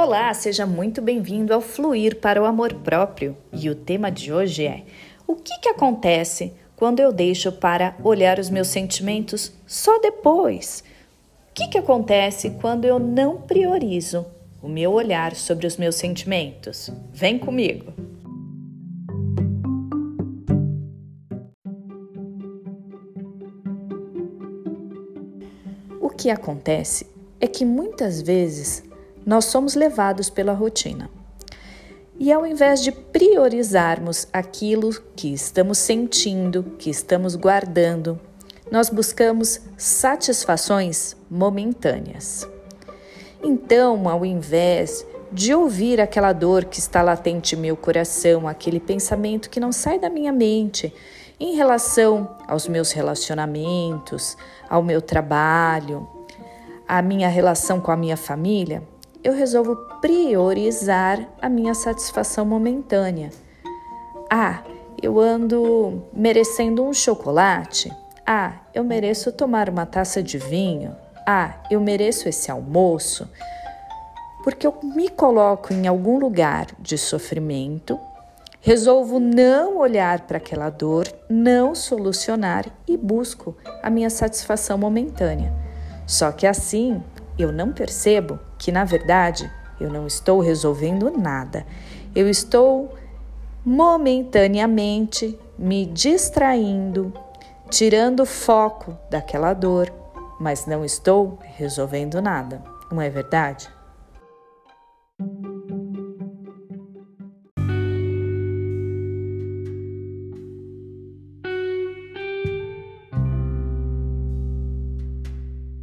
Olá, seja muito bem-vindo ao Fluir para o Amor Próprio. E o tema de hoje é: o que, que acontece quando eu deixo para olhar os meus sentimentos só depois? O que, que acontece quando eu não priorizo o meu olhar sobre os meus sentimentos? Vem comigo! O que acontece é que muitas vezes nós somos levados pela rotina. E ao invés de priorizarmos aquilo que estamos sentindo, que estamos guardando, nós buscamos satisfações momentâneas. Então, ao invés de ouvir aquela dor que está latente em meu coração, aquele pensamento que não sai da minha mente em relação aos meus relacionamentos, ao meu trabalho, à minha relação com a minha família, eu resolvo priorizar a minha satisfação momentânea. Ah, eu ando merecendo um chocolate. Ah, eu mereço tomar uma taça de vinho. Ah, eu mereço esse almoço. Porque eu me coloco em algum lugar de sofrimento, resolvo não olhar para aquela dor, não solucionar e busco a minha satisfação momentânea. Só que assim eu não percebo que, na verdade, eu não estou resolvendo nada. Eu estou momentaneamente me distraindo, tirando foco daquela dor, mas não estou resolvendo nada. Não é verdade?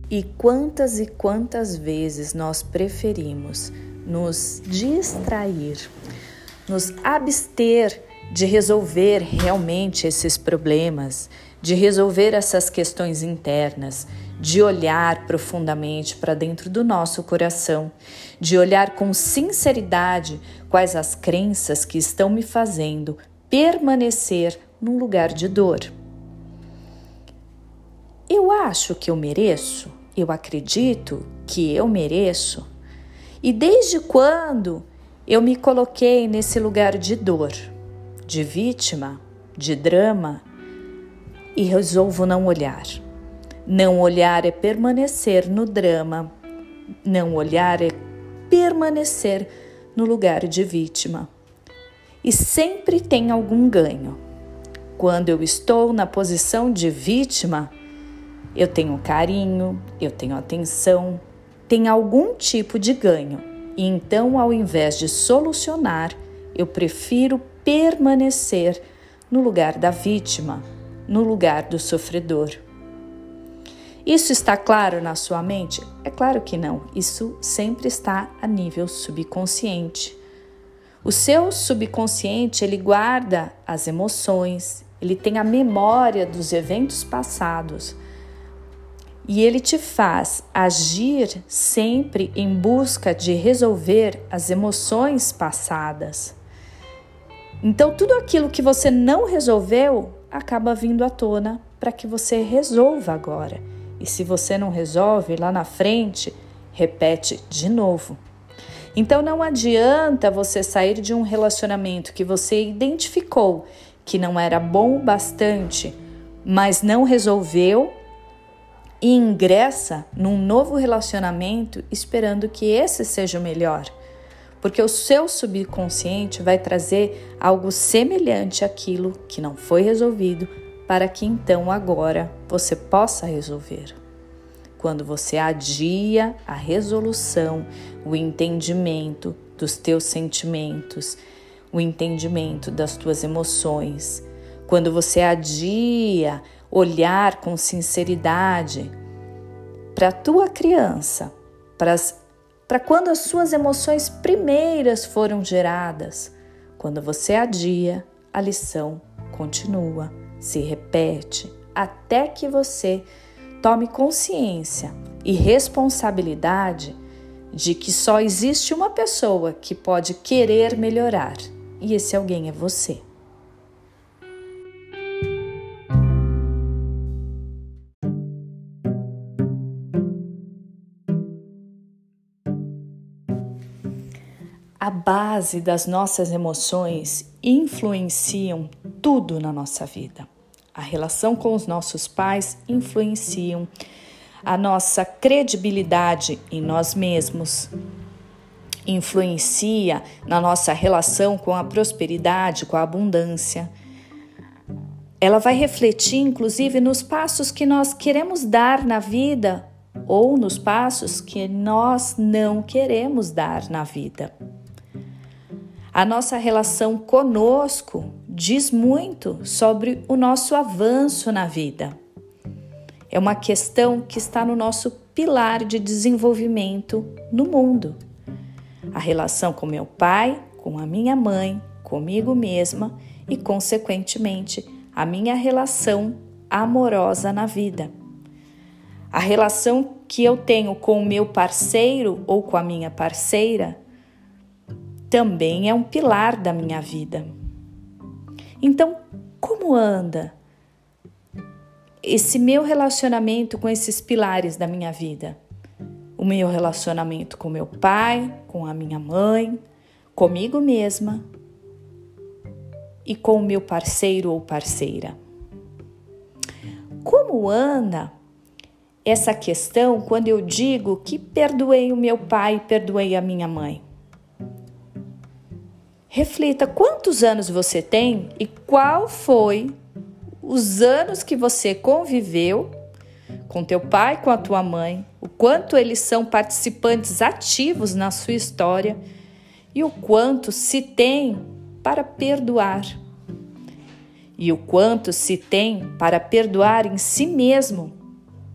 E quantas e quantas vezes nós preferimos nos distrair, nos abster de resolver realmente esses problemas, de resolver essas questões internas, de olhar profundamente para dentro do nosso coração, de olhar com sinceridade quais as crenças que estão me fazendo permanecer num lugar de dor. Eu acho que eu mereço, eu acredito que eu mereço. E desde quando eu me coloquei nesse lugar de dor, de vítima, de drama e resolvo não olhar? Não olhar é permanecer no drama, não olhar é permanecer no lugar de vítima. E sempre tem algum ganho. Quando eu estou na posição de vítima, eu tenho carinho, eu tenho atenção, tem algum tipo de ganho. E então, ao invés de solucionar, eu prefiro permanecer no lugar da vítima, no lugar do sofredor. Isso está claro na sua mente? É claro que não. Isso sempre está a nível subconsciente. O seu subconsciente, ele guarda as emoções, ele tem a memória dos eventos passados e ele te faz agir sempre em busca de resolver as emoções passadas. Então, tudo aquilo que você não resolveu acaba vindo à tona para que você resolva agora. E se você não resolve lá na frente, repete de novo. Então, não adianta você sair de um relacionamento que você identificou que não era bom o bastante, mas não resolveu e ingressa num novo relacionamento esperando que esse seja o melhor, porque o seu subconsciente vai trazer algo semelhante àquilo que não foi resolvido para que então agora você possa resolver. Quando você adia a resolução, o entendimento dos teus sentimentos, o entendimento das tuas emoções, quando você adia olhar com sinceridade para a tua criança, para quando as suas emoções primeiras foram geradas. Quando você adia, a lição continua, se repete, até que você tome consciência e responsabilidade de que só existe uma pessoa que pode querer melhorar, e esse alguém é você. A base das nossas emoções influenciam tudo na nossa vida. A relação com os nossos pais influenciam a nossa credibilidade em nós mesmos, influencia na nossa relação com a prosperidade, com a abundância. Ela vai refletir, inclusive, nos passos que nós queremos dar na vida ou nos passos que nós não queremos dar na vida. A nossa relação conosco diz muito sobre o nosso avanço na vida. É uma questão que está no nosso pilar de desenvolvimento no mundo. A relação com meu pai, com a minha mãe, comigo mesma e, consequentemente, a minha relação amorosa na vida. A relação que eu tenho com o meu parceiro ou com a minha parceira também é um pilar da minha vida. Então, como anda esse meu relacionamento com esses pilares da minha vida? O meu relacionamento com meu pai, com a minha mãe, comigo mesma e com o meu parceiro ou parceira. Como anda essa questão quando eu digo que perdoei o meu pai perdoei a minha mãe? Reflita quantos anos você tem e qual foi os anos que você conviveu com teu pai, com a tua mãe, o quanto eles são participantes ativos na sua história e o quanto se tem para perdoar. E o quanto se tem para perdoar em si mesmo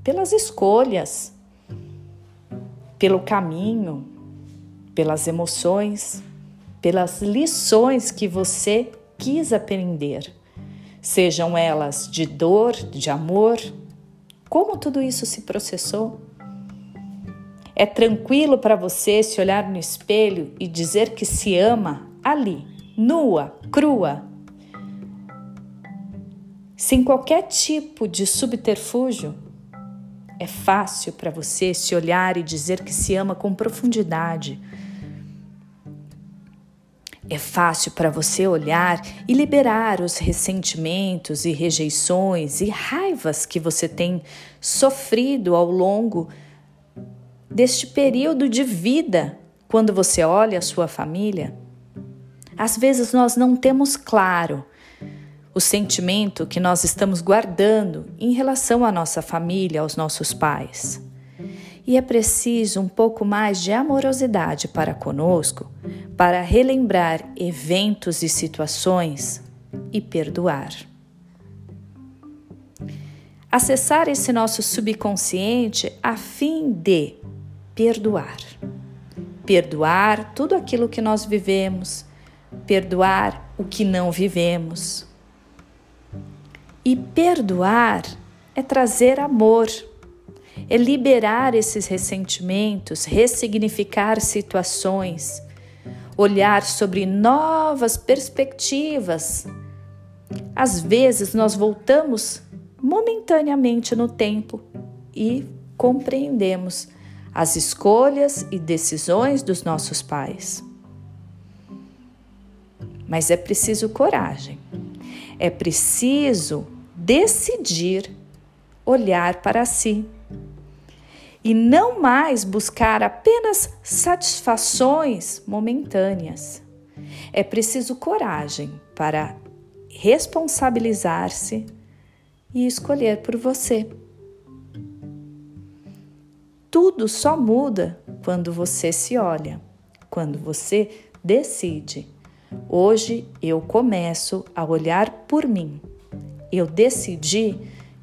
pelas escolhas, pelo caminho, pelas emoções pelas lições que você quis aprender, sejam elas de dor, de amor. Como tudo isso se processou? É tranquilo para você se olhar no espelho e dizer que se ama ali, nua, crua, sem qualquer tipo de subterfúgio? É fácil para você se olhar e dizer que se ama com profundidade é fácil para você olhar e liberar os ressentimentos e rejeições e raivas que você tem sofrido ao longo deste período de vida quando você olha a sua família. Às vezes nós não temos claro o sentimento que nós estamos guardando em relação à nossa família, aos nossos pais. E é preciso um pouco mais de amorosidade para conosco para relembrar eventos e situações e perdoar. Acessar esse nosso subconsciente a fim de perdoar. Perdoar tudo aquilo que nós vivemos, perdoar o que não vivemos. E perdoar é trazer amor é liberar esses ressentimentos, ressignificar situações, olhar sobre novas perspectivas. Às vezes nós voltamos momentaneamente no tempo e compreendemos as escolhas e decisões dos nossos pais. Mas é preciso coragem, é preciso decidir olhar para si e não mais buscar apenas satisfações momentâneas. É preciso coragem para responsabilizar-se e escolher por você. Tudo só muda quando você se olha, quando você decide. Hoje eu começo a olhar por mim. Eu decidi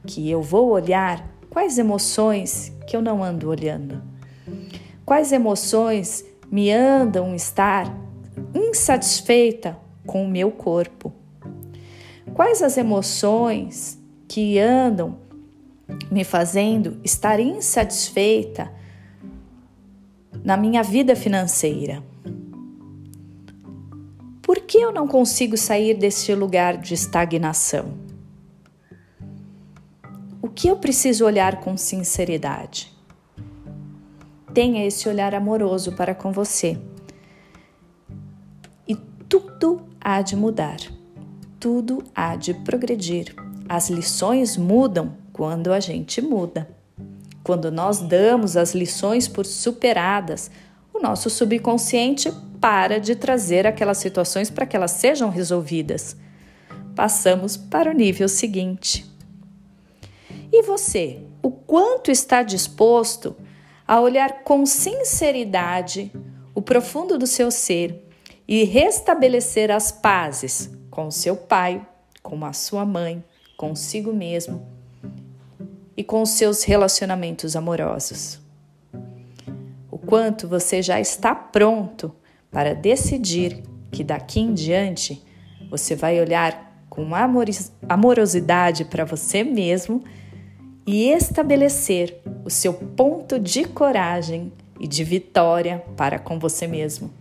que eu vou olhar quais emoções que eu não ando olhando? Quais emoções me andam estar insatisfeita com o meu corpo? Quais as emoções que andam me fazendo estar insatisfeita na minha vida financeira? Por que eu não consigo sair desse lugar de estagnação? Que eu preciso olhar com sinceridade? Tenha esse olhar amoroso para com você. tudo há de mudar, tudo há de progredir. As lições mudam quando a gente muda. Quando nós damos as lições por superadas, o nosso subconsciente para de trazer aquelas situações para que elas sejam resolvidas. Passamos para o nível seguinte. E você, o quanto está disposto a olhar com sinceridade o profundo do seu ser e restabelecer as pazes com seu pai, com a sua mãe, consigo mesmo e com os seus relacionamentos amorosos? O quanto você já está pronto para decidir que daqui em diante você vai olhar com amorosidade para você mesmo e estabelecer o seu ponto de coragem e de vitória para com você mesmo,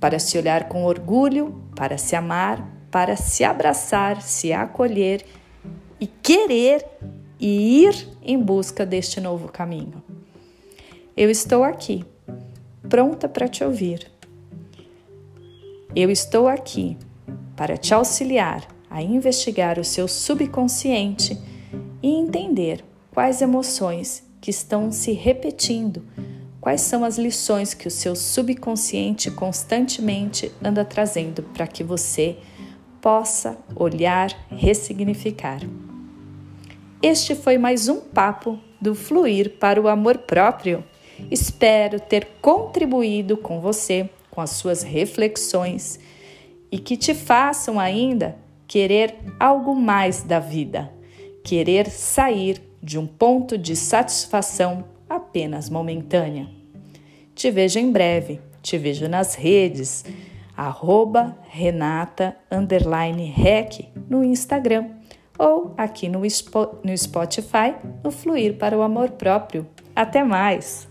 para se olhar com orgulho, para se amar, para se abraçar, se acolher e querer e ir em busca deste novo caminho. Eu estou aqui, pronta para te ouvir. Eu estou aqui para te auxiliar a investigar o seu subconsciente e entender quais emoções que estão se repetindo, quais são as lições que o seu subconsciente constantemente anda trazendo para que você possa olhar, ressignificar. Este foi mais um papo do Fluir para o Amor Próprio. Espero ter contribuído com você, com as suas reflexões e que te façam ainda querer algo mais da vida, querer sair de um ponto de satisfação apenas momentânea. Te vejo em breve, te vejo nas redes, arroba Renata Rec no Instagram ou aqui no Spotify, no Fluir para o Amor Próprio. Até mais!